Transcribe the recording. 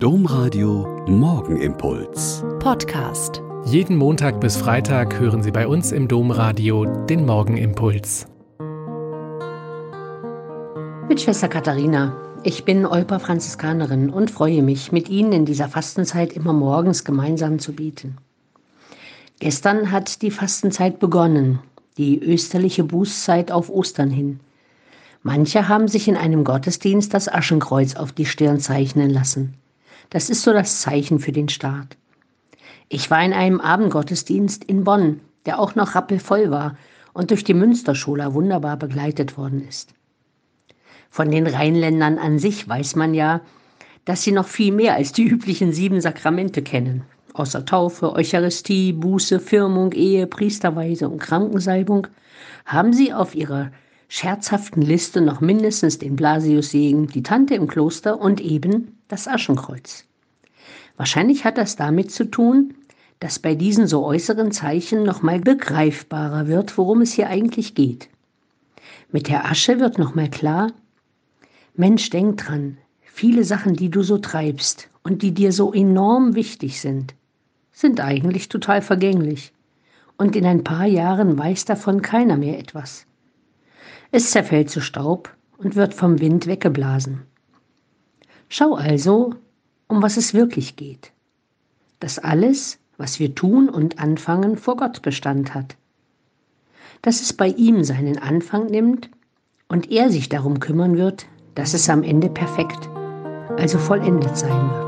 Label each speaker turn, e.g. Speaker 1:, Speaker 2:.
Speaker 1: Domradio Morgenimpuls.
Speaker 2: Podcast.
Speaker 3: Jeden Montag bis Freitag hören Sie bei uns im Domradio den Morgenimpuls.
Speaker 4: Mit Schwester Katharina. Ich bin Olper Franziskanerin und freue mich, mit Ihnen in dieser Fastenzeit immer morgens gemeinsam zu bieten. Gestern hat die Fastenzeit begonnen, die österliche Bußzeit auf Ostern hin. Manche haben sich in einem Gottesdienst das Aschenkreuz auf die Stirn zeichnen lassen. Das ist so das Zeichen für den Start. Ich war in einem Abendgottesdienst in Bonn, der auch noch rappelvoll war und durch die Münsterschola wunderbar begleitet worden ist. Von den Rheinländern an sich weiß man ja, dass sie noch viel mehr als die üblichen sieben Sakramente kennen. Außer Taufe, Eucharistie, Buße, Firmung, Ehe, Priesterweise und Krankensalbung haben sie auf ihrer scherzhaften Liste noch mindestens den Blasiussegen, die Tante im Kloster und eben das Aschenkreuz. Wahrscheinlich hat das damit zu tun, dass bei diesen so äußeren Zeichen nochmal begreifbarer wird, worum es hier eigentlich geht. Mit der Asche wird nochmal klar, Mensch, denk dran, viele Sachen, die du so treibst und die dir so enorm wichtig sind, sind eigentlich total vergänglich. Und in ein paar Jahren weiß davon keiner mehr etwas. Es zerfällt zu Staub und wird vom Wind weggeblasen. Schau also, um was es wirklich geht. Dass alles, was wir tun und anfangen, vor Gott Bestand hat. Dass es bei ihm seinen Anfang nimmt und er sich darum kümmern wird, dass es am Ende perfekt, also vollendet sein wird.